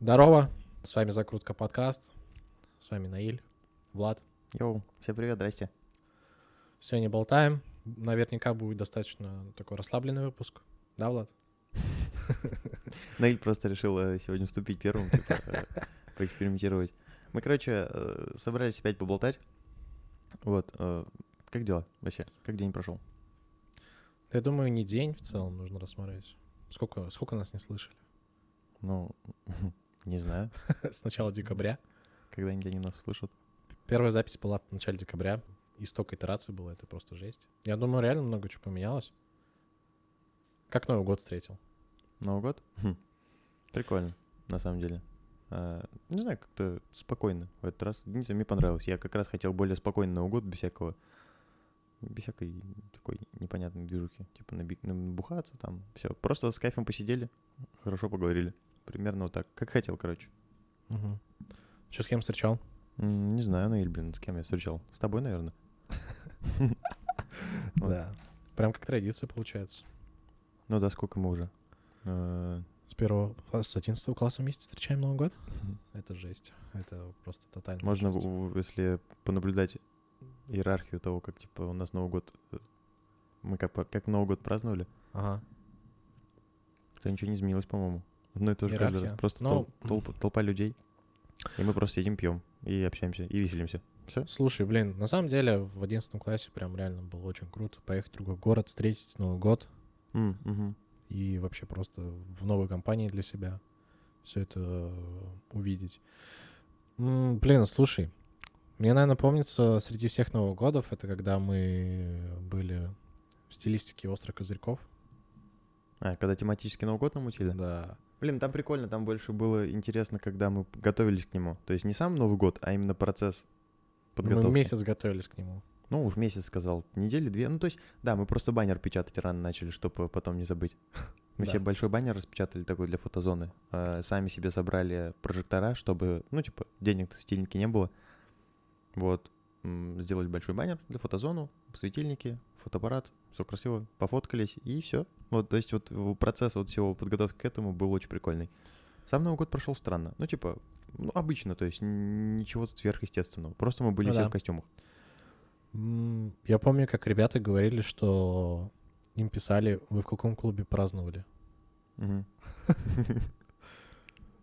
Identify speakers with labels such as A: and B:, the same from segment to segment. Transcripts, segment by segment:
A: Здорово, с вами Закрутка подкаст, с вами Наиль, Влад.
B: Йоу, всем привет, здрасте.
A: Сегодня болтаем, наверняка будет достаточно такой расслабленный выпуск, да, Влад?
B: Наиль просто решил э, сегодня вступить первым, типа, э, поэкспериментировать. Мы, короче, э, собрались опять поболтать. Вот, как дела вообще? Как день прошел?
A: Я думаю, не день в целом нужно рассмотреть. Сколько, сколько нас не слышали?
B: Ну, не знаю,
A: С начала декабря.
B: когда-нибудь они нас слышат.
A: Первая запись была в начале декабря, и столько итераций было, это просто жесть. Я думаю, реально много чего поменялось. Как Новый год встретил?
B: Новый год? Хм, Прикольно, на самом деле. А, Не знаю, как-то спокойно в этот раз. Не знаю, мне понравилось. Я как раз хотел более спокойный Новый год, без всякого... Без всякой такой непонятной движухи. Типа наби- набухаться там, все. Просто с кайфом посидели, хорошо поговорили. Примерно вот так. Как хотел, короче.
A: Угу. Что, с кем встречал?
B: М, Не знаю, Наиль, блин, с кем я встречал. С тобой, наверное. Вот.
A: Да. Прям как традиция получается.
B: Ну да, сколько мы уже? Э,
A: С первого, а, с 11 класса вместе встречаем Новый год? Это жесть. Это просто тотально.
B: Можно,
A: жесть.
B: в- в- если понаблюдать иерархию того, как, типа, у нас Новый год... э, Мы как, по- как Новый год праздновали,
A: Ага.
B: то ничего не изменилось, по-моему. Одно и то же каждый раз. Просто
A: Ну,
B: тол- толпа, толпа людей, и мы просто сидим, пьем, и общаемся, и веселимся. Все?
A: Слушай, блин, на самом деле в 11 классе прям реально было очень круто поехать в другой город, встретить Новый год и вообще просто в новой компании для себя все это увидеть. М, Блин, слушай, мне, наверное, помнится среди всех Новых годов, это когда мы были в стилистике «Острых козырьков».
B: А, когда тематический Новый год намутили?
A: Да.
B: Блин, там прикольно, там больше было интересно, когда мы готовились к нему. То есть не сам Новый год, а именно процесс подготовки.
A: Мы месяц готовились к нему.
B: Ну, уж месяц сказал, недели две. Ну, то есть, да, мы просто баннер печатать рано начали, чтобы потом не забыть. Мы
A: Да.
B: себе большой баннер распечатали такой для фотозоны. Э, Сами себе собрали прожектора, чтобы, ну, типа, денег в стильнике не было. Вот. Сделали большой баннер для фотозону, светильники, фотоаппарат, все красиво, пофоткались, и все. Вот, то есть, вот процесс вот всего подготовки к этому был очень прикольный. Сам Новый год прошел странно. Ну, типа, ну, обычно, то есть, ничего сверхъестественного. Просто мы были
A: Ну
B: все
A: да.
B: в костюмах.
A: Я помню, как ребята говорили, что им писали, вы в каком клубе праздновали.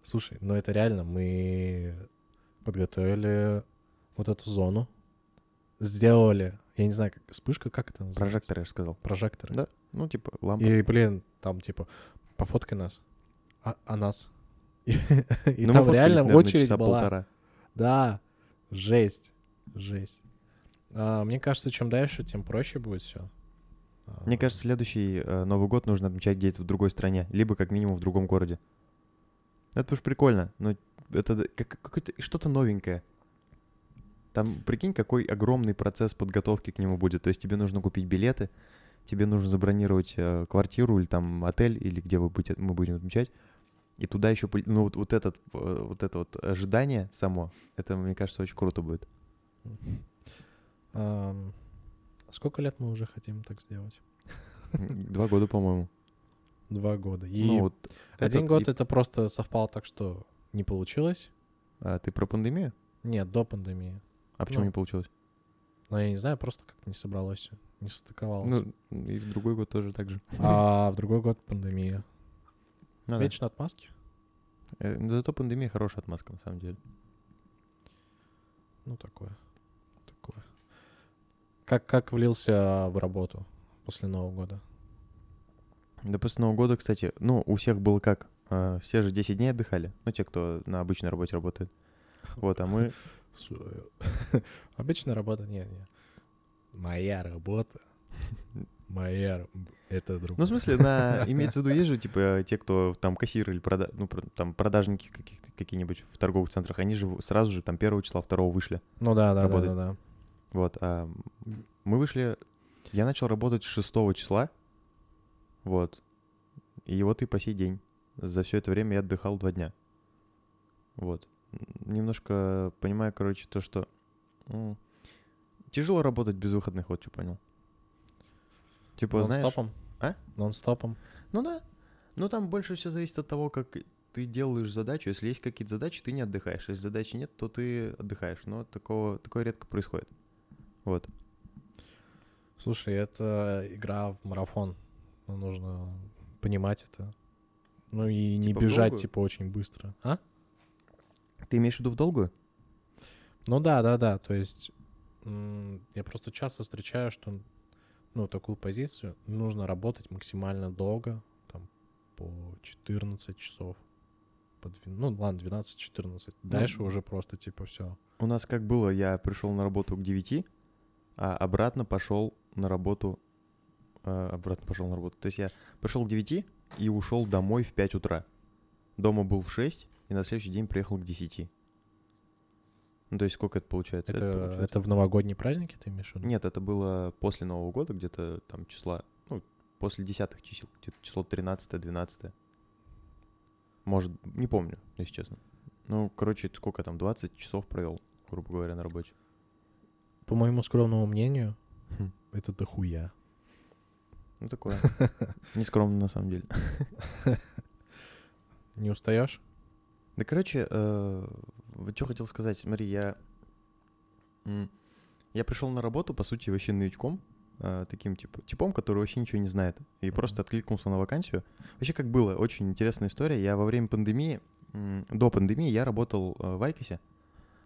A: Слушай, ну это реально, мы подготовили вот эту зону, сделали, я не знаю, как вспышка, как это называется?
B: Прожектор, я же сказал.
A: Прожекторы.
B: Да. Ну, типа, лампа.
A: И, блин, там типа, пофоткай нас, а, а нас. И, и
B: Ну,
A: там реально очередь была.
B: полтора.
A: Да, жесть, жесть. А, мне кажется, чем дальше, тем проще будет все.
B: Мне кажется, следующий э, Новый год нужно отмечать где-то в другой стране, либо как минимум в другом городе. Это уж прикольно, но это как, какое-то что-то новенькое. Там, прикинь, какой огромный процесс подготовки к нему будет. То есть тебе нужно купить билеты, тебе нужно забронировать э, квартиру или там отель, или где вы будете, мы будем отмечать. И туда еще, ну вот, вот, этот, э, вот это вот ожидание само, это, мне кажется, очень круто будет.
A: Ам, сколько лет мы уже хотим так сделать?
B: Два года, по-моему.
A: Два года. И
B: Ну, вот
A: один
B: этот
A: год
B: и-
A: это просто совпало так, что не получилось.
B: А, ты про пандемию?
A: Нет, до пандемии.
B: А почему
A: Ну,
B: не получилось?
A: Но я не знаю, просто как-то не собралось, не состыковалось.
B: Ну, и в другой год тоже так же.
A: а в другой год пандемия.
B: Ну, да.
A: Вечно отмазки?
B: Э, но Зато пандемия хорошая отмазка, на самом деле.
A: Ну, такое. Такое. Как, как влился в работу после Нового года?
B: Да после Нового года, кстати, ну, у всех было как? А, Все же 10 дней отдыхали. Ну, те, кто на обычной работе работает. Вот, а мы...
A: Су- Обычная работа, не, не. Моя работа. Моя это друг.
B: Ну, в смысле, на... имеется в виду, есть же, типа, те, кто там кассиры или прода... ну, там продажники каких-то- какие-нибудь в торговых центрах, они же сразу же там первого числа, второго вышли.
A: Ну да, да, да,
B: работает.
A: да, да.
B: Вот, а мы вышли... Я начал работать 6 числа, вот, и вот и по сей день. За все это время я отдыхал два дня. Вот. Немножко понимаю, короче, то, что м, тяжело работать без выходных, вот что понял. Типа, знаешь...
A: Нон-стопом?
B: А?
A: Нон-стопом.
B: Ну да. Ну там больше все зависит от того, как ты делаешь задачу, если есть какие-то задачи, ты не отдыхаешь. Если задачи нет, то ты отдыхаешь. Но такого, такое редко происходит. Вот.
A: Слушай, это игра в марафон. Ну, нужно понимать это. Ну и не
B: Типа в
A: бежать, типа, очень быстро. А?
B: Ты имеешь в виду в долгую?
A: Ну да, да, да. То есть я просто часто встречаю, что ну, такую позицию нужно работать максимально долго, там, по 14 часов. По две- ну, ладно, 12-14. Дальше уже просто, типа, все.
B: У нас как было, я пришел на работу к 9, а обратно пошел на работу... э, обратно пошел на работу. То есть я пришел к 9 и ушел домой в 5 утра. Дома был в 6, и на следующий день приехал к 10. Ну, то есть сколько это получается?
A: Это, это,
B: получается-
A: в новогодние праздники ты имеешь в виду?
B: Нет, это было после Нового года, где-то там числа, ну, после десятых чисел, где-то число 13-12. Может, не помню, если честно. Ну, короче, сколько там, 20 часов провел, грубо говоря, на работе.
A: По моему скромному мнению,
B: Хм.
A: это дохуя.
B: Ну, такое. Нескромно, на самом деле.
A: Не устаешь?
B: Да, короче, э, что хотел сказать. Смотри, я... Я пришел на работу, по сути, вообще новичком, э, таким типа, типом, который вообще ничего не знает, и
A: Мгм.
B: просто откликнулся на вакансию. Вообще, как было, очень интересная история. Я во время пандемии, до пандемии, я работал э, в Айкосе,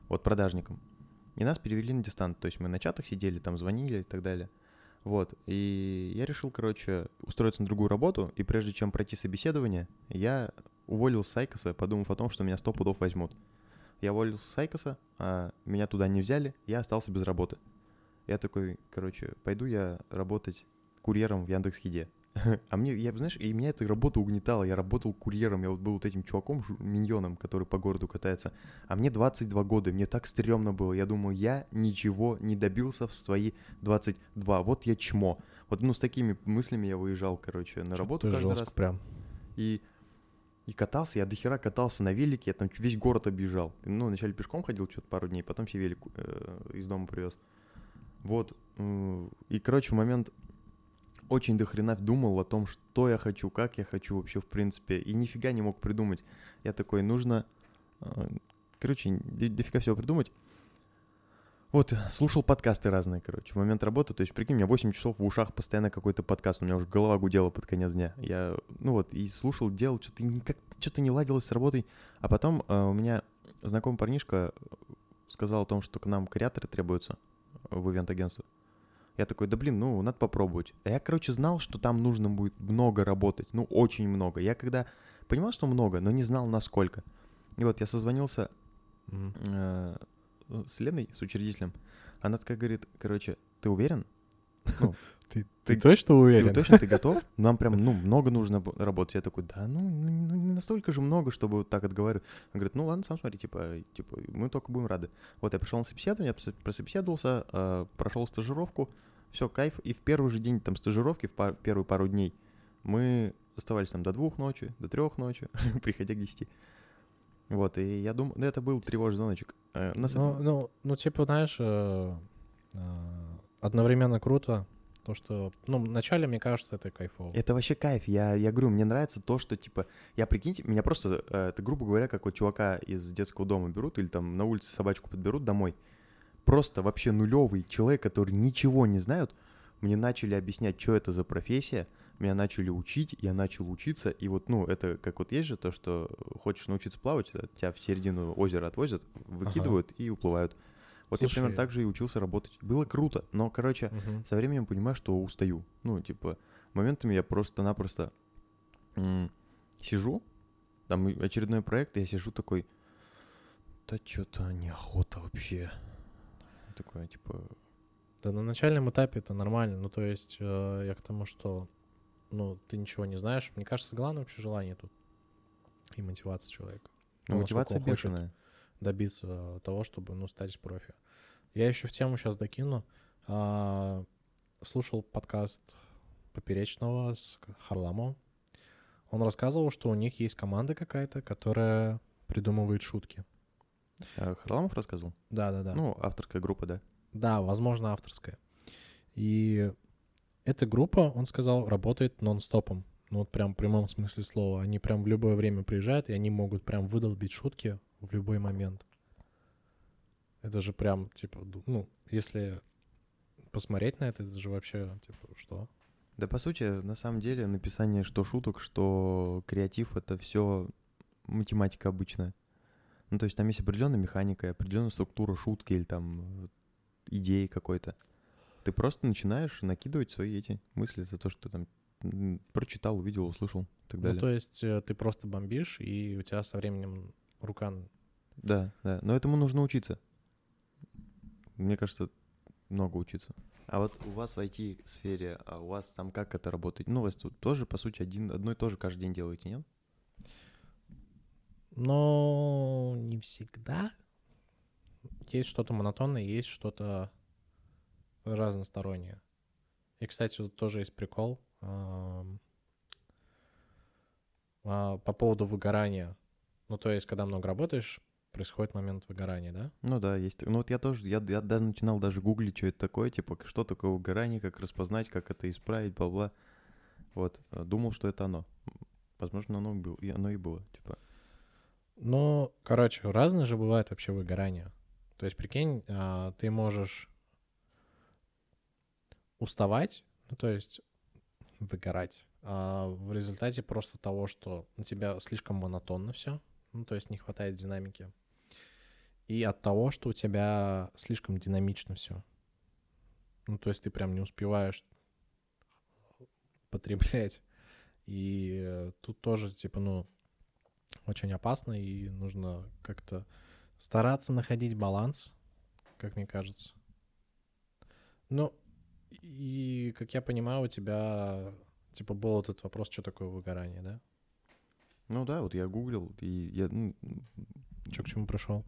B: вот продажником, и нас перевели на дистант. То есть мы на чатах сидели, там звонили и так далее. Вот, и я решил, короче, устроиться на другую работу, и прежде чем пройти собеседование, я уволил с Айкоса, подумав о том, что меня сто пудов возьмут. Я уволился с Айкоса, а меня туда не взяли, я остался без работы. Я такой, короче, пойду я работать курьером в Яндекс.Еде. А мне, я, знаешь, и меня эта работа угнетала. Я работал курьером, я вот был вот этим чуваком, миньоном, который по городу катается. А мне 22 года, мне так стрёмно было. Я думаю, я ничего не добился в свои 22. Вот я чмо. Вот, ну, с такими мыслями я выезжал, короче, на работу
A: Ты
B: каждый
A: жестко
B: раз.
A: прям.
B: И, и катался, я дохера катался на велике, я там весь город объезжал. Ну, вначале пешком ходил что-то пару дней, потом себе велик э, из дома привез. Вот. И, короче, в момент очень дохрена думал о том, что я хочу, как я хочу вообще, в принципе, и нифига не мог придумать. Я такой, нужно, э, короче, до- дофига всего придумать. Вот, слушал подкасты разные, короче, в момент работы, то есть, прикинь, у меня 8 часов в ушах постоянно какой-то подкаст, у меня уже голова гудела под конец дня. Я, ну вот, и слушал, делал, что-то никак, что-то не ладилось с работой. А потом э, у меня знакомый парнишка сказал о том, что к нам креаторы требуются в ивент-агентство. Я такой, да блин, ну, надо попробовать. А я, короче, знал, что там нужно будет много работать, ну, очень много. Я когда понимал, что много, но не знал, насколько. И вот я созвонился
A: М.
B: э, с Леной, с учредителем. Она такая говорит, короче, ты уверен? Ну,
A: Ты,
B: Ты-
A: ты точно
B: ты
A: уверен?
B: вот точно ты готов? Нам прям, ну, много нужно бо- работать. Я такой, да, ну, ну, ну, не настолько же много, чтобы вот так отговаривать. Он говорит, ну ладно, сам смотри, типа, типа, мы только будем рады. Вот я пришел на собеседование, я прособеседовался, э, прошел стажировку, все, кайф. И в первый же день там стажировки, в пар- первые пару дней, мы оставались там до двух ночи, до трех ночи, приходя к десяти. Вот, и я думаю, ну, это был тревожный звоночек. Э, на соб-
A: Ну, ну, ну, типа, знаешь, э, э, одновременно круто, то, что, ну, вначале, мне кажется, это кайфово.
B: Это вообще кайф. Я, я говорю, мне нравится то, что, типа, я, прикиньте, меня просто, э, это, грубо говоря, как вот чувака из детского дома берут или там на улице собачку подберут домой. Просто вообще нулевый человек, который ничего не знают, мне начали объяснять, что это за профессия, меня начали учить, я начал учиться, и вот, ну, это как вот есть же то, что хочешь научиться плавать, тебя в середину озера отвозят, выкидывают и уплывают. Вот я
A: Слушай-
B: примерно так же и учился работать. Было круто, но, короче,
A: Мгм.
B: со временем понимаю, что устаю. Ну, типа, моментами я просто-напросто сижу, там очередной проект, и я сижу такой, да что-то неохота вообще. Такое, типа,
A: Да, на начальном этапе это нормально. Ну, то есть, э, я к тому, что, ну, ты ничего не знаешь. Мне кажется, главное вообще желание тут и мотивация человека.
B: ну,
A: Ну,
B: мотивация бешеная.
A: добиться того, чтобы, ну, стать профи. Я еще в тему сейчас докину. А, слушал подкаст Поперечного с Харламовым. Он рассказывал, что у них есть команда какая-то, которая придумывает шутки.
B: А Харламов рассказывал?
A: Да-да-да.
B: Ну, авторская группа, да.
A: Да, возможно, авторская. И эта группа, он сказал, работает нон-стопом. Ну вот прям в прямом смысле слова. Они прям в любое время приезжают, и они могут прям выдолбить шутки в любой момент. Это же прям, типа, ну, если посмотреть на это, это же вообще, типа, что?
B: Да, по сути, на самом деле, написание что шуток, что креатив — это все математика обычная. Ну, то есть там есть определенная механика, определенная структура шутки или там идеи какой-то. Ты просто начинаешь накидывать свои эти мысли за то, что ты там прочитал, увидел, услышал и так далее.
A: Ну, то есть э, ты просто бомбишь, и у тебя со временем рука...
B: Да, да, но этому нужно учиться. Мне кажется, много учиться. А вот у вас в IT-сфере, а у вас там как это работает? Ну, тут тоже, по сути, один, одно и то же каждый день делаете, нет?
A: Но не всегда. Есть что-то монотонное, есть что-то разностороннее. И, кстати, тут тоже есть прикол а, по поводу выгорания. Ну, то есть, когда много работаешь, происходит момент выгорания, да?
B: Ну да, есть. Ну вот я тоже, я, я даже начинал даже гуглить, что это такое, типа, что такое выгорание, как распознать, как это исправить, бла-бла. Вот, э, думал, что это оно. Возможно, оно, был, и оно и было, типа.
A: Ну, короче, разные же бывают вообще выгорания. То есть, прикинь, а, ты можешь уставать, ну, то есть выгорать, а в результате просто того, что у тебя слишком монотонно все, ну, то есть не хватает динамики. И от того, что у тебя слишком динамично все. Ну, то есть ты прям не успеваешь потреблять. И тут тоже, типа, ну, очень опасно, и нужно как-то стараться находить баланс, как мне кажется. Ну, и, как я понимаю, у тебя, типа, был этот вопрос, что такое выгорание, да?
B: Ну да, вот я гуглил, и я... Ну,
A: Че к чему пришел?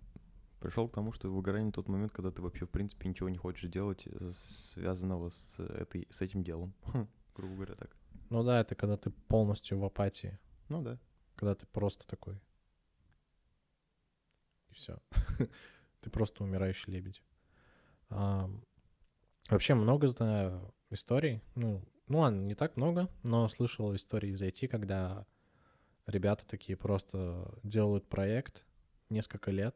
B: Пришел к тому, что выгорание тот момент, когда ты вообще, в принципе, ничего не хочешь делать, э, связанного с, этой, с этим делом. Грубо говоря, так.
A: Ну да, это когда ты полностью в апатии.
B: Ну да.
A: Когда ты просто такой. И все. ты просто умирающий лебедь. Вообще много знаю историй. Ну, ну ладно, не так много, но слышал истории из IT, когда ребята такие просто делают проект несколько лет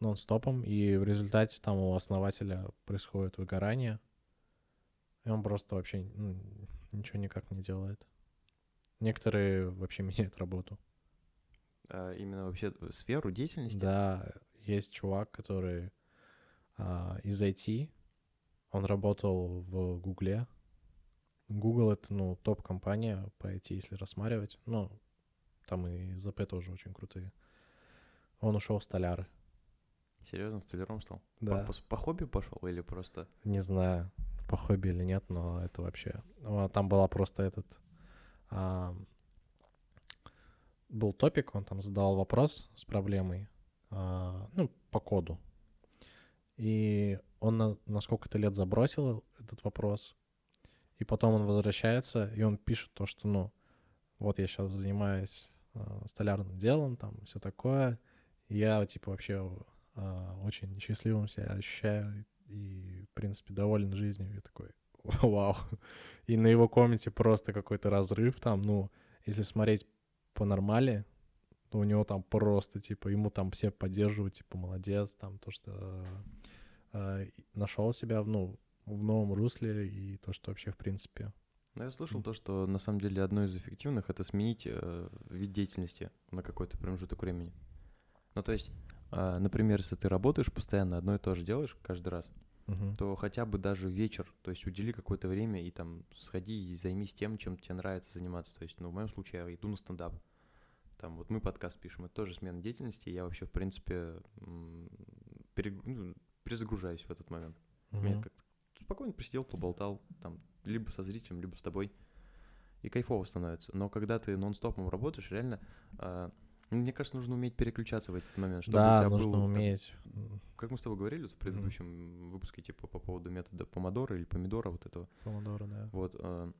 A: нон-стопом, и в результате там у основателя происходит выгорание, и он просто вообще ну, ничего никак не делает. Некоторые вообще меняют работу.
B: А именно вообще сферу деятельности?
A: Да, есть чувак, который а, из IT, он работал в Гугле, Google — это, ну, топ-компания по IT, если рассматривать. Ну, там и ЗП тоже очень крутые. Он ушел в столяры.
B: Серьезно, столяром стал?
A: Да.
B: По, по, по хобби пошел или просто?
A: Не знаю, по хобби или нет, но это вообще... Там была просто этот... А, был топик, он там задавал вопрос с проблемой, а, ну, по коду. И он на, на сколько-то лет забросил этот вопрос, и потом он возвращается, и он пишет то, что, ну, вот я сейчас занимаюсь э, столярным делом, там, все такое. Я, типа, вообще э, очень счастливым себя ощущаю и, в принципе, доволен жизнью. Я такой, вау. И на его комнате просто какой-то разрыв там, ну, если смотреть по нормали, то у него там просто, типа, ему там все поддерживают, типа, молодец, там, то, что э, нашел себя, ну, в новом русле и то, что вообще в принципе.
B: Ну, я слышал то, что на самом деле одно из эффективных это сменить э, вид деятельности на какой-то промежуток времени. Ну, то есть, э, например, если ты работаешь постоянно, одно и то же делаешь каждый раз,
A: uh-huh.
B: то хотя бы даже вечер, то есть удели какое-то время и там сходи и займись тем, чем тебе нравится заниматься. То есть, ну, в моем случае я иду на стендап. Там вот мы подкаст пишем, это тоже смена деятельности, я вообще, в принципе, перег... перезагружаюсь в этот момент. Мне как спокойно посидел, поболтал, там, либо со зрителем, либо с тобой, и кайфово становится. Но когда ты нон-стопом работаешь, реально, э, мне кажется, нужно уметь переключаться в этот момент, чтобы
A: да,
B: у тебя
A: нужно
B: был,
A: уметь.
B: Там, как мы с тобой говорили в предыдущем mm. выпуске, типа, по поводу метода помодора или помидора вот этого.
A: Помодора, да.
B: Вот, э,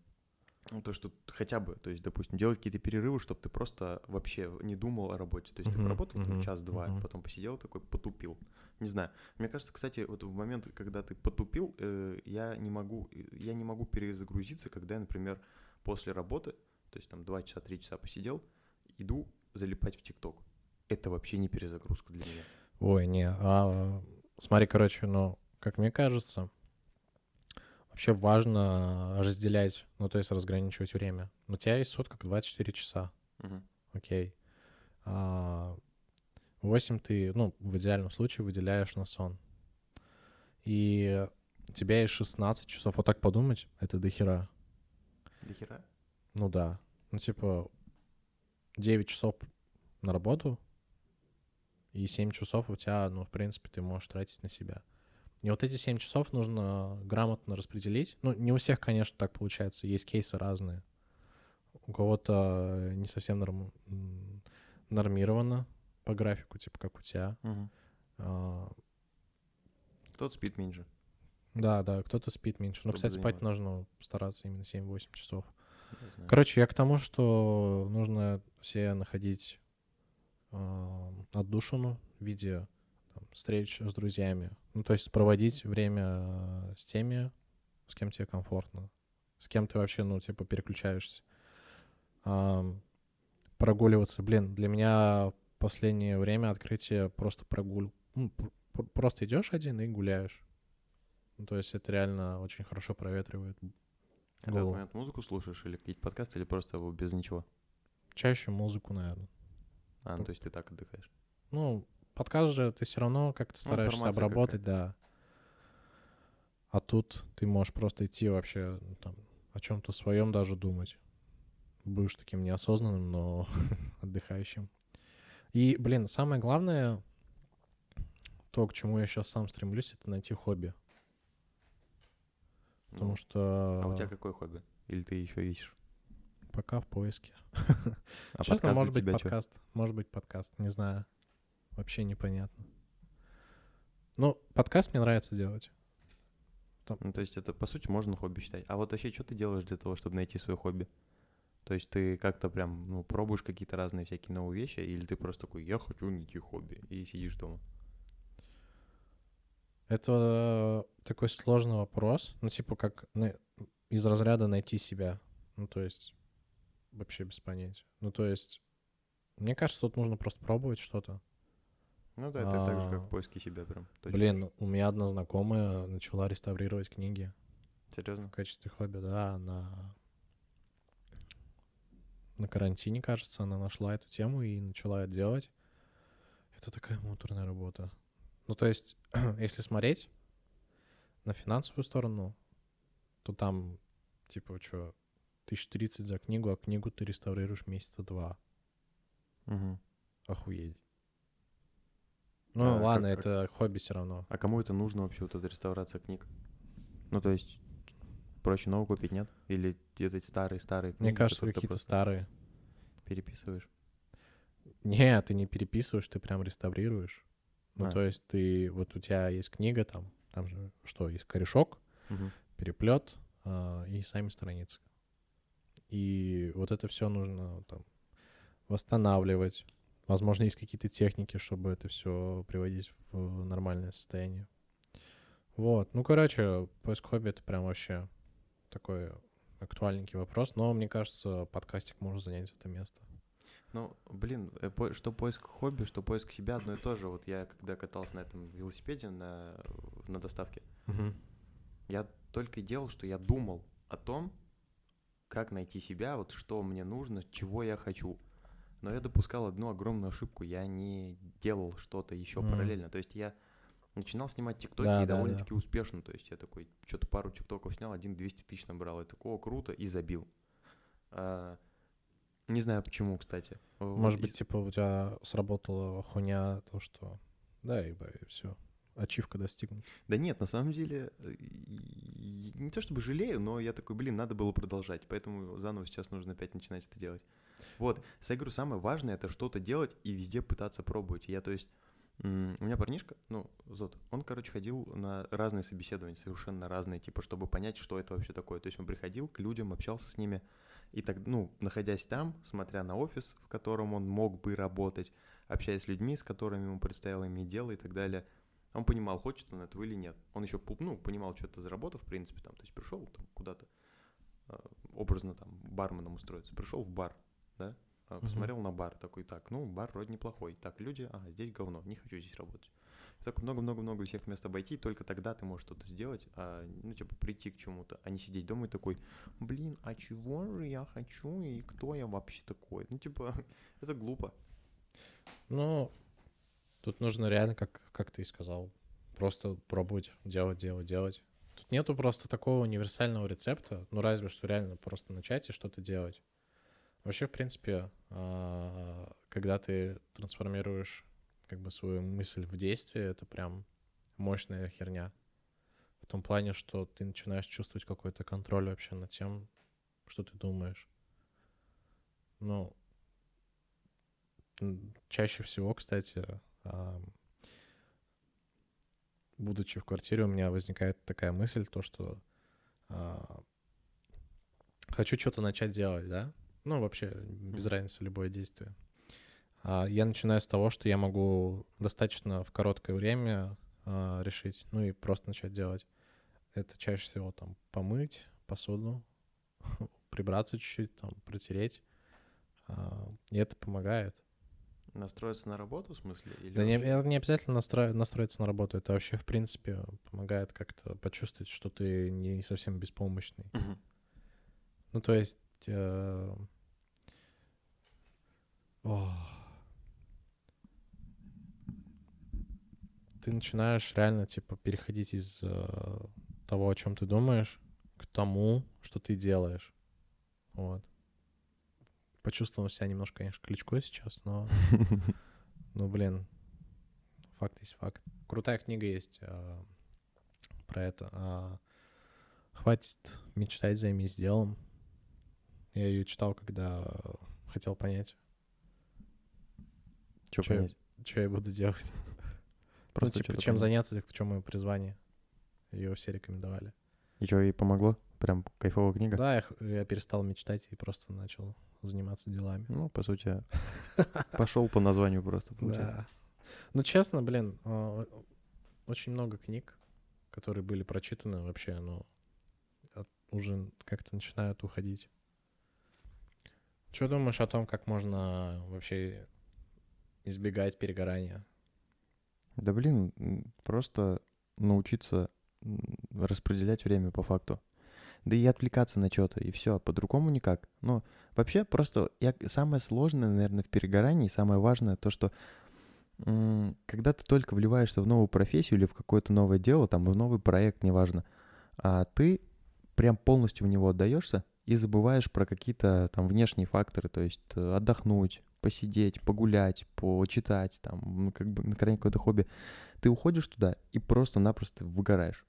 B: ну, то, что хотя бы, то есть, допустим, делать какие-то перерывы, чтобы ты просто вообще не думал о работе. То есть uh-huh, ты поработал uh-huh, час-два, uh-huh. потом посидел такой, потупил. Не знаю. Мне кажется, кстати, вот в момент, когда ты потупил, э, я не могу, я не могу перезагрузиться, когда я, например, после работы, то есть там 2 часа, 3 часа посидел, иду залипать в ТикТок. Это вообще не перезагрузка для меня.
A: Ой, не, а, смотри, короче, ну, как мне кажется, вообще важно разделять, ну, то есть разграничивать время. У тебя есть сутка 24 часа.
B: Угу.
A: Окей. А, 8 ты, ну, в идеальном случае выделяешь на сон. И у тебя есть 16 часов. Вот так подумать, это дохера.
B: Дохера?
A: Ну да. Ну, типа, 9 часов на работу, и 7 часов у тебя, ну, в принципе, ты можешь тратить на себя. И вот эти 7 часов нужно грамотно распределить. Ну, не у всех, конечно, так получается. Есть кейсы разные. У кого-то не совсем норм... нормировано по графику, типа как у тебя.
B: Угу.
A: А...
B: Кто-то спит меньше.
A: Да, да, кто-то спит меньше. Но, кстати, занимать. спать нужно стараться именно 7-8 часов.
B: Я
A: Короче, я к тому, что нужно себе находить э, отдушину в виде встреч с друзьями. Ну, то есть проводить время с теми, с кем тебе комфортно, с кем ты вообще, ну, типа, переключаешься. Э, прогуливаться. Блин, для меня последнее время открытие просто прогуль. Ну, просто идешь один и гуляешь. Ну, то есть это реально очень хорошо проветривает
B: в этот момент музыку слушаешь или какие-то подкасты, или просто без ничего?
A: Чаще музыку, наверное.
B: А, ну, то есть ты так отдыхаешь?
A: Ну, подкаст же ты все равно как-то ну, стараешься ну, обработать, да. А тут ты можешь просто идти вообще ну, там, о чем-то своем даже думать. Будешь таким неосознанным, но отдыхающим. И, блин, самое главное, то, к чему я сейчас сам стремлюсь, это найти хобби. Потому ну, что...
B: А у тебя какое хобби? Или ты еще ищешь?
A: Пока в поиске. А Честно, может быть подкаст. Что? Может быть подкаст, не знаю. Вообще непонятно. Ну, подкаст мне нравится делать.
B: Там... Ну, то есть это, по сути, можно хобби считать. А вот вообще, что ты делаешь для того, чтобы найти свое хобби? То есть ты как-то прям, ну, пробуешь какие-то разные всякие новые вещи, или ты просто такой, я хочу найти хобби, и сидишь дома?
A: Это такой сложный вопрос. Ну, типа, как из разряда найти себя. Ну, то есть, вообще без понятия. Ну, то есть, мне кажется, тут нужно просто пробовать что-то.
B: Ну да, это а, так же, как поиски себя прям.
A: Точно. Блин, у меня одна знакомая начала реставрировать книги.
B: Серьезно?
A: В качестве хобби, да, на на карантине, кажется, она нашла эту тему и начала это делать. Это такая муторная работа. Ну, то есть, если смотреть на финансовую сторону, то там, типа, что, 1030 за книгу, а книгу ты реставрируешь месяца два.
B: Угу.
A: Охуеть. Ну, а, ладно, как, это хобби все равно.
B: А кому это нужно вообще, вот эта реставрация книг? Ну, то есть, проще новую купить, нет? Или где-то старые-старые
A: книги? Мне кажется, какие-то старые.
B: Переписываешь?
A: Не, ты не переписываешь, ты прям реставрируешь. Ну, а. то есть ты, вот у тебя есть книга там, там же что, есть корешок,
B: угу.
A: переплет э, и сами страницы. И вот это все нужно там восстанавливать. Возможно, есть какие-то техники, чтобы это все приводить в нормальное состояние. Вот. Ну, короче, поиск хобби — это прям вообще такой актуальненький вопрос. Но, мне кажется, подкастик может занять это место.
B: Ну, блин, э, что поиск хобби, что поиск себя одно и то же. Вот я когда катался на этом велосипеде на, на доставке,
A: угу.
B: я только и делал, что я думал о том, как найти себя, вот что мне нужно, чего я хочу. Но я допускал одну огромную ошибку. Я не делал что-то еще mm. параллельно. То есть я начинал снимать тиктоки да, и да, довольно-таки да. успешно. То есть я такой, что-то пару тиктоков снял, один 200 тысяч набрал. Я такой, о, круто, и забил. А, не знаю почему, кстати.
A: Может вот быть, типа у тебя сработала хуйня, то, что да, и все, ачивка достигнута.
B: Да нет, на самом деле, э, не то чтобы жалею, но я такой, блин, надо было продолжать, поэтому заново сейчас нужно опять начинать это делать. Вот, я говорю, самое важное — это что-то делать и везде пытаться пробовать. Я, то есть, у меня парнишка, ну, Зод, он, короче, ходил на разные собеседования, совершенно разные, типа, чтобы понять, что это вообще такое. То есть он приходил к людям, общался с ними, и так, ну, находясь там, смотря на офис, в котором он мог бы работать, общаясь с людьми, с которыми ему предстояло иметь дело и так далее, он понимал, хочет он этого или нет. Он еще, ну, понимал, что это за работа, в принципе, там, то есть пришел там куда-то, образно там барменом устроиться. Пришел в бар, да, а, посмотрел uh-huh. на бар, такой, так, ну, бар вроде неплохой. Так, люди, а, здесь говно, не хочу здесь работать. Так много-много-много всех мест обойти, только тогда ты можешь что-то сделать, а, ну, типа, прийти к чему-то, а не сидеть дома и такой, блин, а чего же я хочу и кто я вообще такой? Ну, типа, это глупо.
A: Ну, тут нужно реально, как, как ты и сказал, просто пробовать делать, делать, делать. Тут нету просто такого универсального рецепта, ну, разве что реально просто начать и что-то делать. Вообще, в принципе, а, когда ты трансформируешь как бы свою мысль в действие, это прям мощная херня. В том плане, что ты начинаешь чувствовать какой-то контроль вообще над тем, что ты думаешь. Ну, чаще всего, кстати, будучи в квартире, у меня возникает такая мысль, то, что а, хочу что-то начать делать, да? Ну, вообще, без разницы, любое действие. А я начинаю с того, что я могу достаточно в короткое время а, решить, ну и просто начать делать. Это чаще всего там помыть посуду, прибраться чуть-чуть, там, протереть. И это помогает.
B: Настроиться на работу, в смысле?
A: Или да не, не обязательно настро... настроиться на работу. Это вообще, в принципе, помогает как-то почувствовать, что ты не совсем беспомощный. Угу. Ну, то есть... Э... О. Ты начинаешь реально, типа, переходить из э, того, о чем ты думаешь, к тому, что ты делаешь. Вот почувствовал себя немножко, конечно, кличко сейчас, но, ну, блин, факт есть факт. Крутая книга есть а, про это. А, Хватит мечтать, займись делом. Я ее читал, когда хотел понять.
B: Что понять?
A: Что я буду делать? Просто ну, типа, чем понять. заняться, в чем мое призвание. Ее все рекомендовали.
B: И что, ей помогло? Прям кайфовая книга?
A: Да, я, я перестал мечтать и просто начал заниматься делами.
B: Ну, по сути, пошел по названию просто,
A: получается. Да. Ну, честно, блин, а, очень много книг, которые были прочитаны вообще, ну, уже как-то начинают уходить. Что думаешь о том, как можно вообще избегать перегорания?
B: Да блин, просто научиться распределять время по факту да и отвлекаться на что-то, и все, по-другому никак. Но вообще просто я, самое сложное, наверное, в перегорании, самое важное то, что когда ты только вливаешься в новую профессию или в какое-то новое дело, там, в новый проект, неважно, а ты прям полностью в него отдаешься и забываешь про какие-то там внешние факторы, то есть э, отдохнуть, посидеть, погулять, почитать, там, ну, как бы на какое-то хобби. Ты уходишь туда и просто-напросто выгораешь.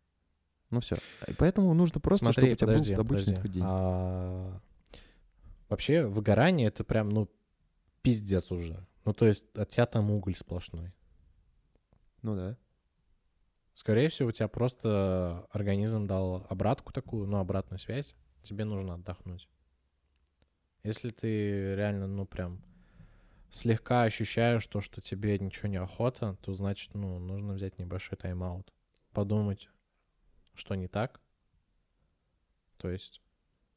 B: Ну все. И поэтому нужно просто, Смотри, чтобы у тебя подожди, был обычный подожди. А...
A: Вообще выгорание — это прям, ну, пиздец уже. Ну, то есть от тебя там уголь сплошной.
B: Ну да.
A: Скорее всего, у тебя просто организм дал обратку такую, ну, обратную связь. Тебе нужно отдохнуть. Если ты реально, ну, прям слегка ощущаешь то, что тебе ничего не охота, то значит, ну, нужно взять небольшой тайм-аут. Подумать, что не так. То есть,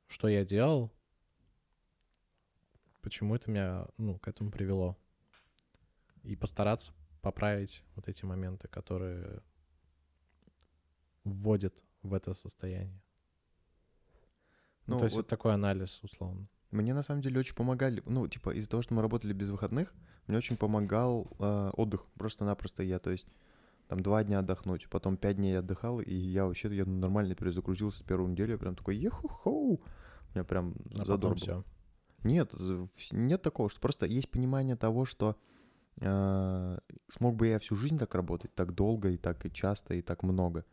A: что я делал, почему это меня, ну, к этому привело. И постараться поправить вот эти моменты, которые вводят в это состояние. Ну, ну то есть вот это такой анализ, условно.
B: Мне на самом деле очень помогали, ну, типа, из-за того, что мы работали без выходных, мне очень помогал э, отдых, просто-напросто я, то есть там два дня отдохнуть, потом пять дней отдыхал, и я вообще я нормально перезагрузился с первой недели, я прям такой, еху-хоу, у меня прям а все. Нет, нет такого, что просто есть понимание того, что э, смог бы я всю жизнь так работать, так долго и так и часто и так много.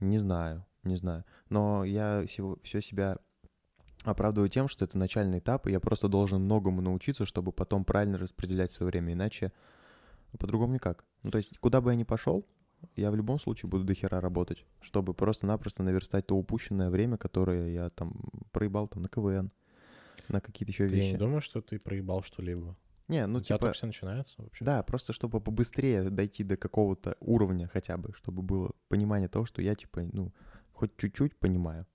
B: Не знаю, не знаю. Но я все себя оправдываю тем, что это начальный этап, и я просто должен многому научиться, чтобы потом правильно распределять свое время, иначе по-другому никак. Ну, то есть, куда бы я ни пошел, я в любом случае буду до хера работать, чтобы просто-напросто наверстать то упущенное время, которое я там проебал там на КВН, на какие-то еще
A: ты
B: вещи.
A: Я не думаю, что ты проебал что-либо.
B: Не, ну У
A: типа... только все начинается вообще.
B: Да, просто чтобы побыстрее дойти до какого-то уровня хотя бы, чтобы было понимание того, что я типа, ну, хоть чуть-чуть понимаю.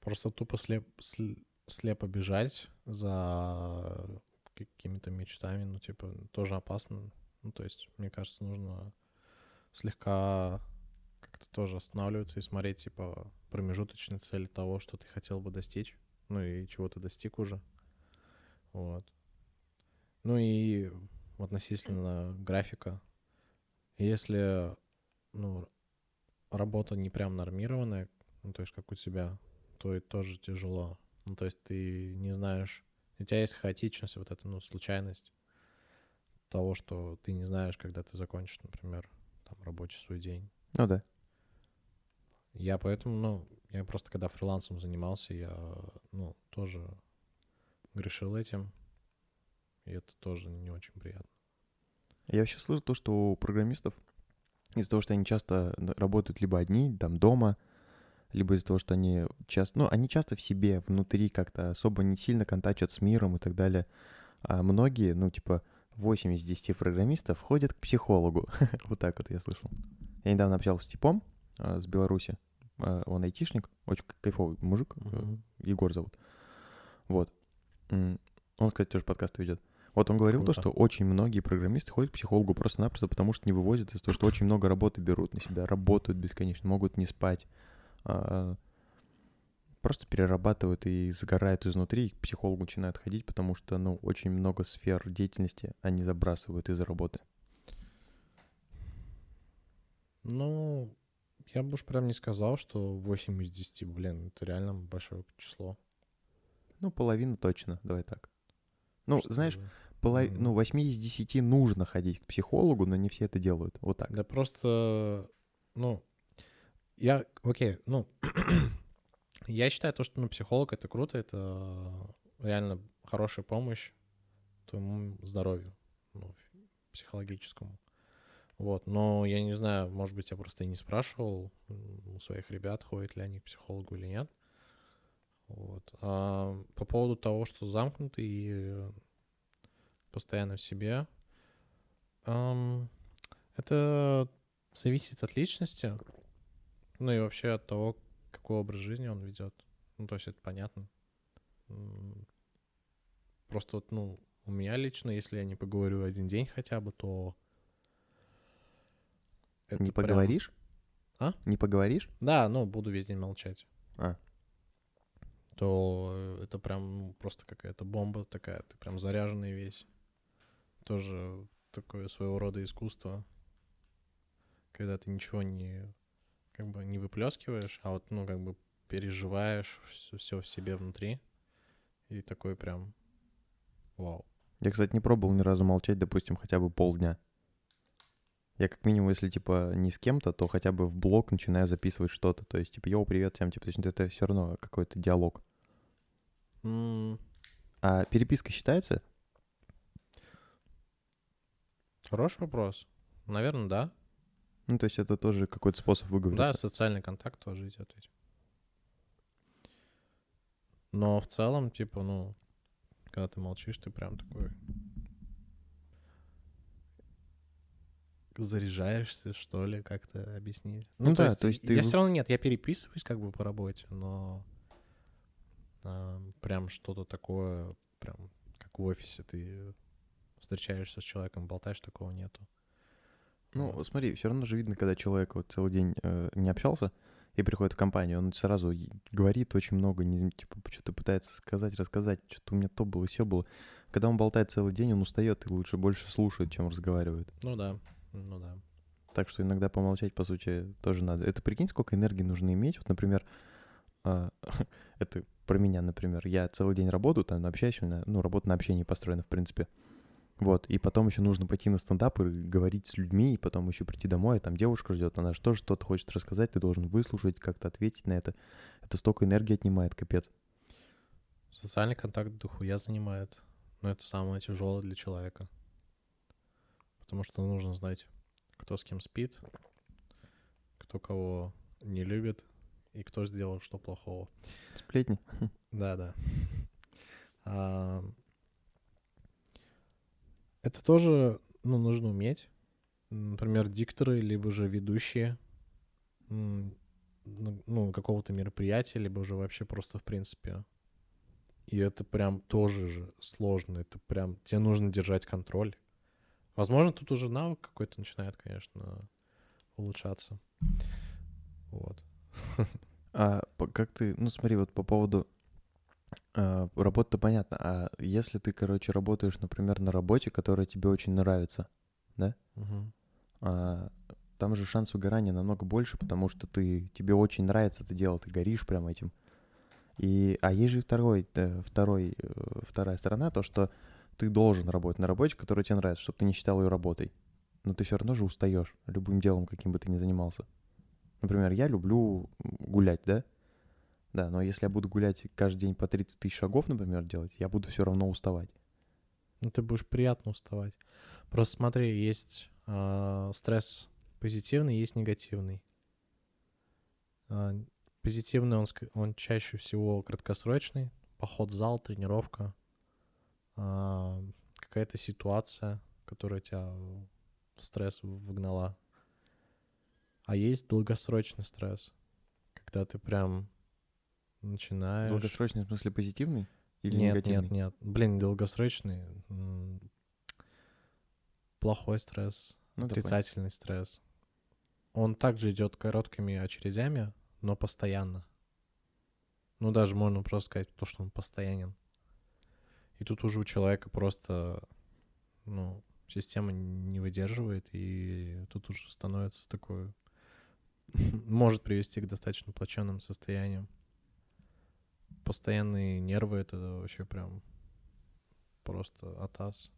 A: Просто тупо слеп, слепо бежать за какими-то мечтами, ну, типа, тоже опасно. Ну, то есть, мне кажется, нужно слегка как-то тоже останавливаться и смотреть, типа, промежуточные цели того, что ты хотел бы достичь, ну и чего ты достиг уже. Вот. Ну и относительно графика. Если, ну, работа не прям нормированная, ну, то есть как у тебя, то и тоже тяжело. Ну, то есть ты не знаешь, у тебя есть хаотичность, вот эта, ну, случайность того, что ты не знаешь, когда ты закончишь, например, там, рабочий свой день.
B: Ну да.
A: Я поэтому, ну, я просто когда фрилансом занимался, я, ну, тоже грешил этим, и это тоже не очень приятно.
B: Я вообще слышу то, что у программистов из-за того, что они часто работают либо одни, там, дома, либо из-за того, что они часто, ну, они часто в себе, внутри как-то особо не сильно контачат с миром и так далее. А многие, ну, типа, 8 из 10 программистов ходят к психологу. вот так вот я слышал. Я недавно общался с типом э, с Беларуси. Э, он айтишник, очень кайфовый мужик. Mm-hmm. Егор зовут. Вот. Он, кстати, тоже подкасты ведет. Вот он говорил Круто. то, что очень многие программисты ходят к психологу просто-напросто, потому что не вывозят из-за того, что очень много работы берут на себя, работают бесконечно, могут не спать, просто перерабатывают и загорают изнутри, и к психологу начинают ходить, потому что, ну, очень много сфер деятельности они забрасывают из-за работы.
A: Ну, я бы уж прям не сказал, что 8 из 10, блин, это реально большое число.
B: Ну, половина точно, давай так. Ну, что знаешь, полов... mm. ну, 8 из 10 нужно ходить к психологу, но не все это делают. Вот так.
A: Да просто, ну, я, окей, ну, я считаю то, что ну, психолог — это круто, это реально хорошая помощь твоему здоровью, ну, психологическому. Вот, но я не знаю, может быть, я просто и не спрашивал у своих ребят, ходят ли они к психологу или нет. Вот. А по поводу того, что замкнутый и постоянно в себе, это зависит от личности, ну и вообще от того, какой образ жизни он ведет. Ну, то есть это понятно. Просто вот, ну, у меня лично, если я не поговорю один день хотя бы, то...
B: Это не поговоришь?
A: А?
B: Не поговоришь?
A: Да, ну, буду весь день молчать.
B: А
A: то это прям просто какая-то бомба такая, ты прям заряженный весь. Тоже такое своего рода искусство, когда ты ничего не как бы не выплескиваешь, а вот ну как бы переживаешь все, в себе внутри и такой прям вау.
B: Я, кстати, не пробовал ни разу молчать, допустим, хотя бы полдня. Я как минимум, если типа не с кем-то, то хотя бы в блог начинаю записывать что-то. То есть, типа, йоу, привет всем, типа, то есть это все равно какой-то диалог.
A: Mm.
B: А переписка считается?
A: Хороший вопрос. Наверное, да.
B: Ну, то есть это тоже какой-то способ выговориться.
A: Да, социальный контакт тоже идет ведь. Но в целом, типа, ну, когда ты молчишь, ты прям такой заряжаешься, что ли, как-то объяснить. Ну, ну то да, есть, то есть ты... Я все равно нет, я переписываюсь как бы по работе, но а, прям что-то такое, прям как в офисе ты встречаешься с человеком, болтаешь, такого нету.
B: Ну, вот. смотри, все равно же видно, когда человек вот целый день э, не общался и приходит в компанию, он сразу говорит очень много, не, типа, что-то пытается сказать, рассказать, что-то у меня то было, все было. Когда он болтает целый день, он устает и лучше больше слушает, чем разговаривает.
A: Ну да, ну да.
B: Так что иногда помолчать, по сути, тоже надо. Это прикинь, сколько энергии нужно иметь. Вот, например, э, это про меня, например. Я целый день работаю, там общаюсь, у меня, ну, работа на общении построена, в принципе. Вот, и потом еще нужно пойти на стендап и говорить с людьми, и потом еще прийти домой, а там девушка ждет, она же тоже что-то хочет рассказать, ты должен выслушать, как-то ответить на это. Это столько энергии отнимает, капец.
A: Социальный контакт дохуя занимает, но это самое тяжелое для человека. Потому что нужно знать, кто с кем спит, кто кого не любит, и кто сделал что плохого.
B: Сплетни.
A: Да, да. А, это тоже ну, нужно уметь. Например, дикторы, либо же ведущие ну, какого-то мероприятия, либо уже вообще просто в принципе. И это прям тоже же сложно. Это прям тебе нужно держать контроль. Возможно, тут уже навык какой-то начинает, конечно, улучшаться. Вот.
B: А как ты, ну смотри, вот по поводу а, работы-то понятно, а если ты, короче, работаешь, например, на работе, которая тебе очень нравится, да?
A: Угу.
B: А, там же шанс выгорания намного больше, потому что ты, тебе очень нравится это дело, ты горишь прям этим. И, а есть же второй, да, второй, э, вторая сторона, то, что ты должен работать на работе, которая тебе нравится, чтобы ты не считал ее работой. Но ты все равно же устаешь любым делом, каким бы ты ни занимался. Например, я люблю гулять, да? Да, но если я буду гулять каждый день по 30 тысяч шагов, например, делать, я буду все равно уставать.
A: Ну, ты будешь приятно уставать. Просто смотри, есть э, стресс позитивный, есть негативный. Э, позитивный, он, он чаще всего краткосрочный. Поход в зал, тренировка, э, какая-то ситуация, которая тебя в стресс выгнала. А есть долгосрочный стресс, когда ты прям начинаешь...
B: Долгосрочный в смысле позитивный или
A: нет,
B: негативный?
A: Нет, нет, Блин, долгосрочный. Плохой стресс, ну, отрицательный стресс. Он также идет короткими очередями, но постоянно. Ну, даже можно просто сказать то, что он постоянен. И тут уже у человека просто, ну, система не выдерживает, и тут уже становится такое... может привести к достаточно плачевным состояниям постоянные нервы — это вообще прям просто атас.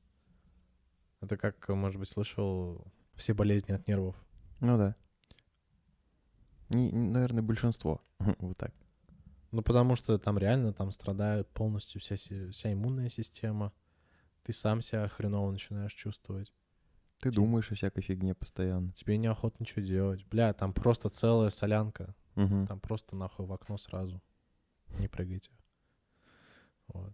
A: Это как, может быть, слышал все болезни от нервов.
B: Ну да. Не, наверное, большинство. вот так.
A: Ну, потому что там реально там страдают полностью вся, вся иммунная система. Ты сам себя хреново начинаешь чувствовать.
B: Ты Тебе... думаешь о всякой фигне постоянно.
A: Тебе неохота ничего делать. Бля, там просто целая солянка.
B: Угу.
A: Там просто нахуй в окно сразу. Не прыгайте. Вот.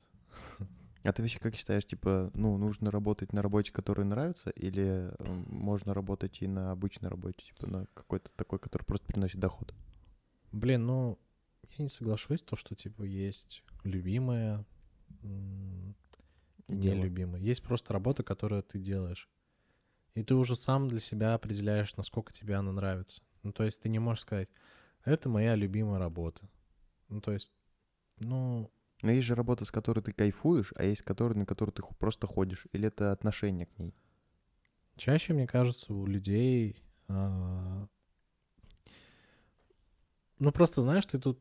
B: А ты вообще как считаешь, типа, ну, нужно работать на работе, которая нравится, или можно работать и на обычной работе, типа, на какой-то такой, который просто приносит доход?
A: Блин, ну, я не соглашусь, то, что, типа, есть любимая, нелюбимая. Есть просто работа, которую ты делаешь. И ты уже сам для себя определяешь, насколько тебе она нравится. Ну, то есть ты не можешь сказать, это моя любимая работа. Ну, то есть ну...
B: Но есть же работа, с которой ты кайфуешь, а есть которая, на которую ты просто ходишь. Или это отношение к ней?
A: Чаще, мне кажется, у людей... А... Ну, просто знаешь, ты тут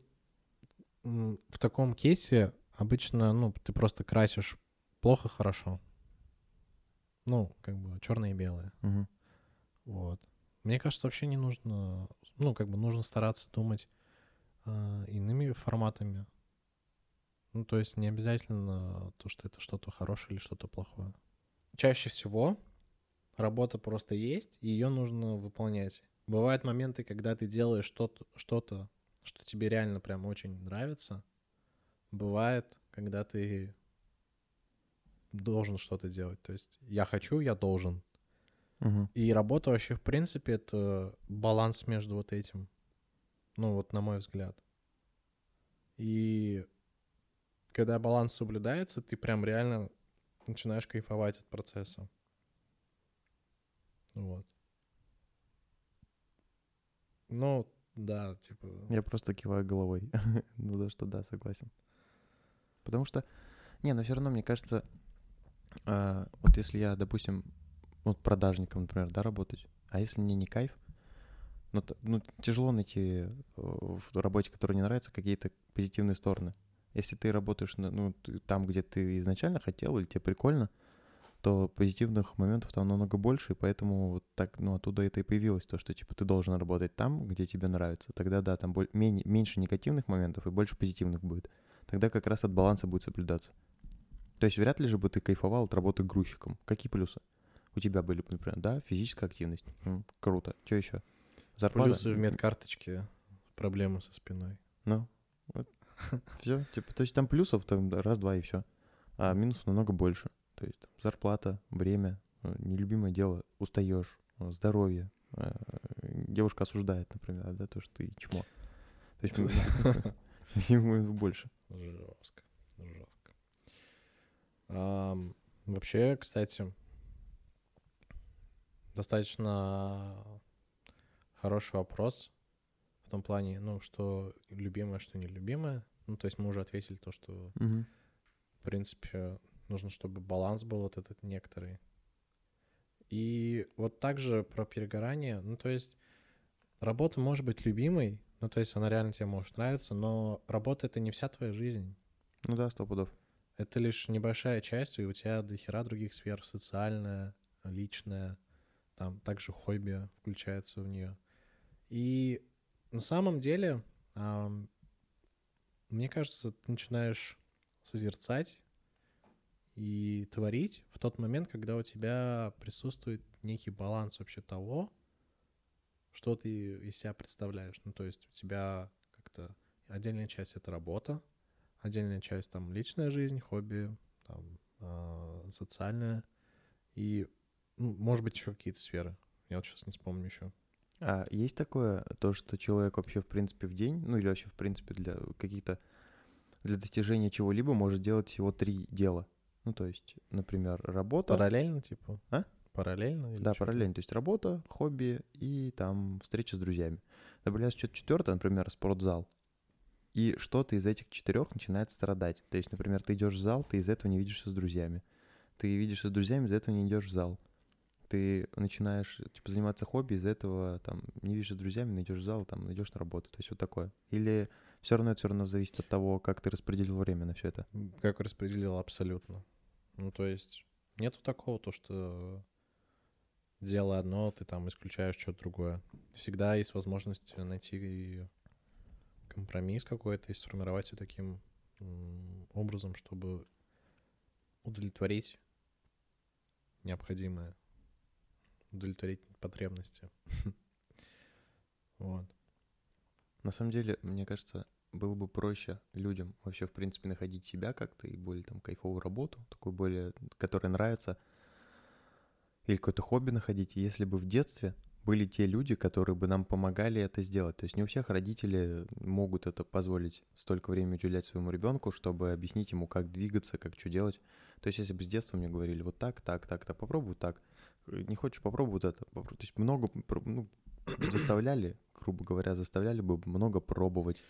A: в таком кейсе обычно, ну, ты просто красишь плохо-хорошо. Ну, как бы черное и белое.
B: Угу.
A: Вот. Мне кажется, вообще не нужно, ну, как бы нужно стараться думать э, иными форматами. Ну, то есть не обязательно то, что это что-то хорошее или что-то плохое. Чаще всего работа просто есть, и ее нужно выполнять. Бывают моменты, когда ты делаешь что-то, что-то, что тебе реально прям очень нравится. Бывает, когда ты должен что-то делать. То есть я хочу, я должен.
B: Угу.
A: И работа вообще, в принципе, это баланс между вот этим. Ну, вот на мой взгляд. И когда баланс соблюдается, ты прям реально начинаешь кайфовать от процесса. Вот. Ну, да, типа...
B: Я просто киваю головой. ну да, что да, согласен. Потому что... Не, но все равно, мне кажется, э, вот если я, допустим, вот продажником, например, да, работать, а если мне не кайф, ну, ну тяжело найти в работе, которая не нравится, какие-то позитивные стороны. Если ты работаешь на, ну, там, где ты изначально хотел, или тебе прикольно, то позитивных моментов там намного больше, и поэтому вот так, ну, оттуда это и появилось, то, что, типа, ты должен работать там, где тебе нравится. Тогда, да, там боль, менее, меньше негативных моментов и больше позитивных будет. Тогда как раз от баланса будет соблюдаться. То есть вряд ли же бы ты кайфовал от работы грузчиком. Какие плюсы? У тебя были, например, да, физическая активность. М, круто. Что еще?
A: Зарплата? Плюсы в медкарточке, проблемы со спиной.
B: Ну, вот все, типа, то есть там плюсов там раз-два и все, а минусов намного больше. То есть там, зарплата, время, э, нелюбимое дело, устаешь, э, здоровье. Э, девушка осуждает, например, да, то, что ты чмо. То есть больше.
A: Жестко, жестко. Вообще, кстати, достаточно хороший вопрос в том плане, ну, что любимое, что нелюбимое. Ну, то есть мы уже ответили то, что,
B: угу.
A: в принципе, нужно, чтобы баланс был вот этот некоторый. И вот также про перегорание, ну, то есть работа может быть любимой, ну, то есть она реально тебе может нравиться, но работа — это не вся твоя жизнь.
B: Ну да, сто пудов.
A: Это лишь небольшая часть, и у тебя до хера других сфер, социальная, личная, там также хобби включается в нее. И на самом деле, мне кажется, ты начинаешь созерцать и творить в тот момент, когда у тебя присутствует некий баланс вообще того, что ты из себя представляешь. Ну, то есть у тебя как-то отдельная часть — это работа, отдельная часть — там личная жизнь, хобби, там, э, социальная, и, ну, может быть, еще какие-то сферы. Я вот сейчас не вспомню еще.
B: А есть такое, то, что человек вообще, в принципе, в день, ну или вообще, в принципе, для каких-то, для достижения чего-либо может делать всего три дела? Ну, то есть, например, работа...
A: Параллельно, типа?
B: А?
A: Параллельно?
B: Или да, что-то? параллельно. То есть работа, хобби и там встреча с друзьями. Добавляется что-то четвертое, например, спортзал. И что-то из этих четырех начинает страдать. То есть, например, ты идешь в зал, ты из этого не видишься с друзьями. Ты видишься с друзьями, из-за этого не идешь в зал ты начинаешь типа заниматься хобби, из-за этого там не видишь с друзьями, найдешь зал, там идешь на работу, то есть вот такое. Или все равно это все равно зависит от того, как ты распределил время на все это.
A: Как распределил абсолютно. Ну то есть нету такого то, что делая одно, ты там исключаешь что-то другое. Всегда есть возможность найти компромисс какой-то и сформировать все таким образом, чтобы удовлетворить необходимое удовлетворить потребности. Вот.
B: На самом деле, мне кажется, было бы проще людям вообще, в принципе, находить себя как-то и более там кайфовую работу, такую более, которая нравится, или какое-то хобби находить, если бы в детстве были те люди, которые бы нам помогали это сделать. То есть не у всех родители могут это позволить столько времени уделять своему ребенку, чтобы объяснить ему, как двигаться, как что делать. То есть если бы с детства мне говорили вот так, так, так, так, попробуй так, не хочешь попробовать это. То есть много ну, заставляли, грубо говоря, заставляли бы много пробовать,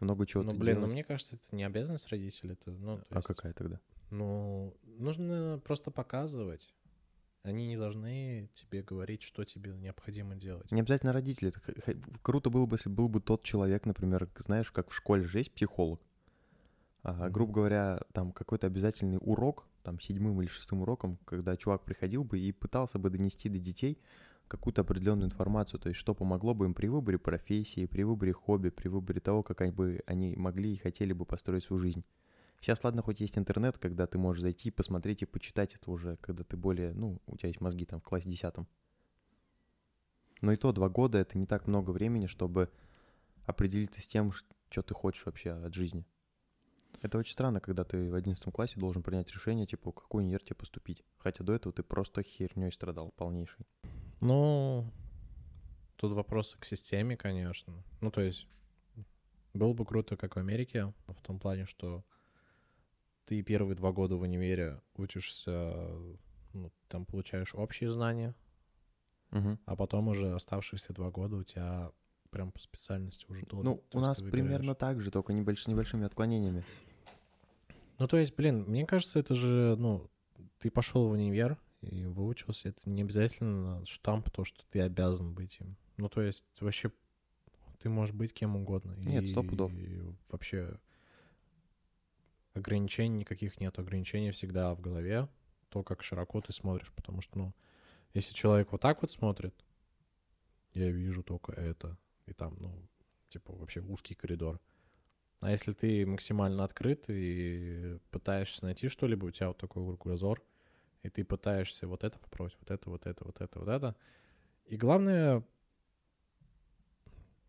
B: много чего
A: Ну, блин, делать. ну мне кажется, это не обязанность родителей. Это, ну,
B: а есть, какая тогда?
A: Ну, нужно просто показывать. Они не должны тебе говорить, что тебе необходимо делать.
B: Не обязательно родители. Это круто было бы, если был бы тот человек, например, знаешь, как в школе же есть психолог. Грубо говоря, там какой-то обязательный урок, там седьмым или шестым уроком, когда чувак приходил бы и пытался бы донести до детей какую-то определенную информацию, то есть что помогло бы им при выборе профессии, при выборе хобби, при выборе того, как они, бы, они могли и хотели бы построить свою жизнь. Сейчас, ладно, хоть есть интернет, когда ты можешь зайти, посмотреть и почитать это уже, когда ты более, ну, у тебя есть мозги там в классе десятом. Но и то два года — это не так много времени, чтобы определиться с тем, что ты хочешь вообще от жизни. Это очень странно, когда ты в 11 классе должен принять решение, типа, в какой универ тебе поступить. Хотя до этого ты просто херней страдал полнейший.
A: Ну, тут вопросы к системе, конечно. Ну, то есть, было бы круто, как в Америке, в том плане, что ты первые два года в универе учишься, ну, там получаешь общие знания,
B: угу.
A: а потом уже оставшиеся два года у тебя прям по специальности уже
B: до. Ну, у нас примерно так же, только небольш... небольшими отклонениями.
A: Ну, то есть, блин, мне кажется, это же, ну, ты пошел в универ и выучился, это не обязательно штамп, то, что ты обязан быть им. Ну, то есть, вообще, ты можешь быть кем угодно.
B: Нет, сто пудов.
A: И вообще ограничений никаких нет. Ограничений всегда в голове, то, как широко ты смотришь. Потому что, ну, если человек вот так вот смотрит, я вижу только это. И там, ну, типа, вообще узкий коридор. А если ты максимально открыт и пытаешься найти что-либо, у тебя вот такой кругозор, и ты пытаешься вот это попробовать, вот это, вот это, вот это, вот это. И главное,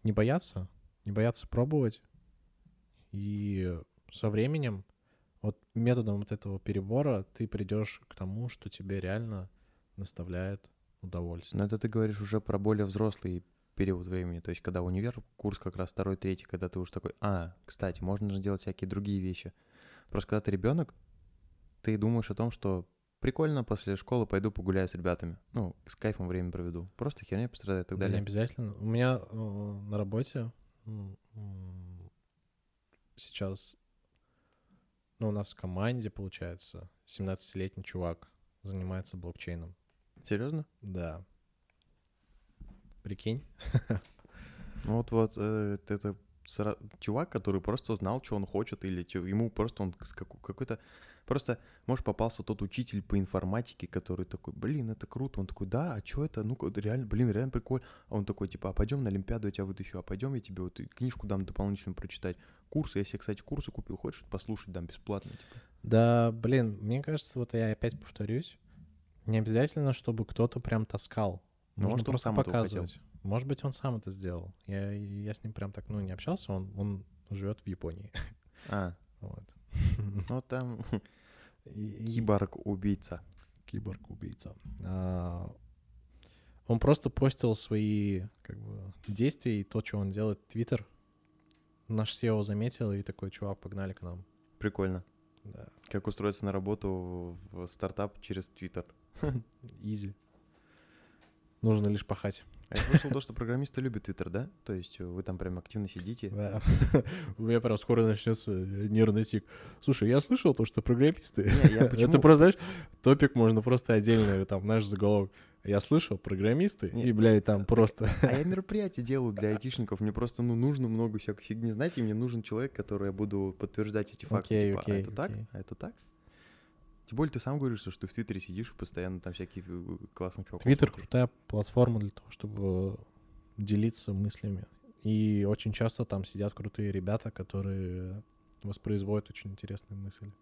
A: не бояться, не бояться пробовать. И со временем, вот методом вот этого перебора, ты придешь к тому, что тебе реально доставляет удовольствие.
B: Но это ты говоришь уже про более взрослый период времени, то есть когда универ, курс как раз второй, третий, когда ты уже такой, а, кстати, можно же делать всякие другие вещи. Просто когда ты ребенок, ты думаешь о том, что прикольно, после школы пойду погуляю с ребятами. Ну, с кайфом время проведу. Просто херня пострадает и так
A: Да,
B: далее.
A: не обязательно. У меня э, на работе сейчас, ну, у нас в команде, получается, 17-летний чувак занимается блокчейном.
B: Серьезно?
A: Да. Прикинь?
B: Ну вот, вот э, это чувак, который просто знал, что он хочет, или ему просто он какой-то... Просто, может, попался тот учитель по информатике, который такой, блин, это круто. Он такой, да, а что это? Ну, реально, блин, реально прикольно. А он такой, типа, а пойдем на Олимпиаду, я тебя вытащу, а пойдем я тебе вот книжку дам дополнительно прочитать. Курсы, я себе, кстати, курсы купил, хочешь послушать, дам бесплатно, типа.
A: Да, блин, мне кажется, вот я опять повторюсь, не обязательно, чтобы кто-то прям таскал.
B: Ну, может, он
A: просто
B: сам этого хотел.
A: показывать. Может быть, он сам это сделал. Я, я с ним прям так, ну, не общался, он, он живет в Японии.
B: А,
A: Вот.
B: ну там киборг-убийца.
A: Киборг-убийца. А, Он просто постил свои как бы, действия и то, что он делает в Твиттер. Наш SEO заметил и такой, чувак, погнали к нам.
B: Прикольно.
A: Да,
B: Как устроиться на работу в стартап через Твиттер.
A: изи. Нужно лишь пахать.
B: А я слышал то, что программисты любят Твиттер, да? То есть вы там прям активно сидите.
A: У меня прям скоро начнется нервный тик. Слушай, я слышал то, что программисты... Это просто, знаешь, топик можно просто отдельно, там, наш заголовок. Я слышал, программисты,
B: Не.
A: и, блядь, там просто...
B: А я мероприятия делаю для айтишников. Мне просто ну, нужно много всякой фигни знать, и мне нужен человек, который я буду подтверждать эти факты.
A: Окей,
B: типа,
A: окей,
B: а это так?
A: окей.
B: А это так? Тем более ты сам говоришь, что в Твиттере сидишь и постоянно там всякие э, классные чуваков.
A: Твиттер крутая платформа для того, чтобы делиться мыслями. И очень часто там сидят крутые ребята, которые воспроизводят очень интересные мысли.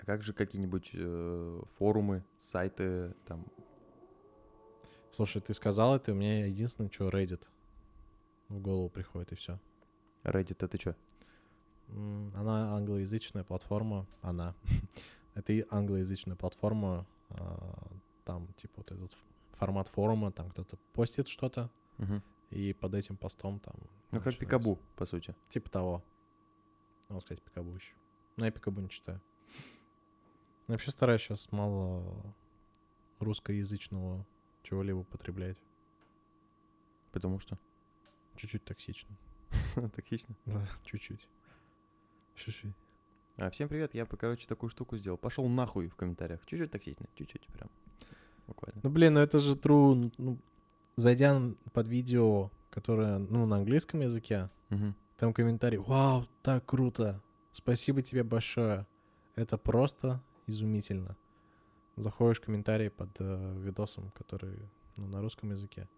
B: А как же какие-нибудь э, форумы, сайты, там,
A: Слушай, ты сказал это, у меня единственное, что Reddit в голову приходит, и все.
B: Reddit, это что?
A: Она англоязычная платформа, она. это и англоязычная платформа, а, там, типа, вот этот формат форума, там кто-то постит что-то, и под этим постом там...
B: Ну, как. Пикабу, по сути.
A: Типа того. Ну, Вот, кстати, Пикабу еще. Но я Пикабу не читаю. Я вообще стараюсь сейчас мало русскоязычного чего-либо потреблять.
B: Потому что
A: Чуть-чуть токсично.
B: токсично.
A: Да, чуть-чуть. Чуть-чуть.
B: А, всем привет, я, короче, такую штуку сделал. Пошел нахуй в комментариях. Чуть-чуть токсично, чуть-чуть прям. Буквально.
A: Ну, блин, ну это же true. Ну, зайдя н- под видео, которое, ну, на английском языке,
B: Мгм.
A: там комментарий, вау, так круто, спасибо тебе большое. Это просто изумительно. Заходишь в комментарии под э, видосом, который, ну, на русском языке.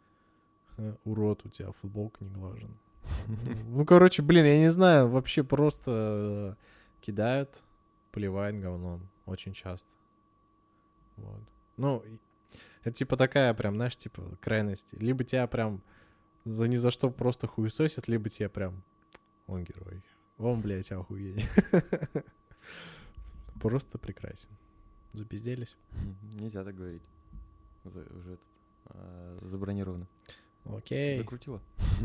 A: Урод, у тебя футболка не глажена. Ну, короче, блин, я не знаю, вообще просто э, кидают, поливают говном очень часто. Вот. Ну, это типа такая прям, знаешь, типа крайности. Либо тебя прям за ни за что просто хуесосят, либо тебя прям он герой. Он, блядь, охуеть. Просто прекрасен. Запизделись.
B: Нельзя так говорить. За- уже этот, а, забронировано.
A: Окей.
B: Закрутила.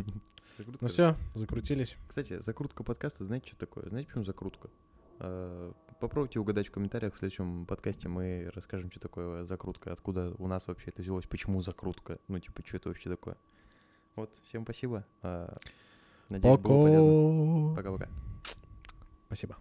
B: Закрутка.
A: Ну все, закрутились.
B: Кстати, закрутка подкаста, знаете, что такое? Знаете, почему закрутка? А, Попробуйте угадать в комментариях в следующем подкасте. Мы расскажем, что такое закрутка, откуда у нас вообще это взялось, почему закрутка, ну, типа, что это вообще такое. Вот, всем спасибо. А, Надеюсь, было полезно.
A: Пока.
B: Пока-пока.
A: Спасибо.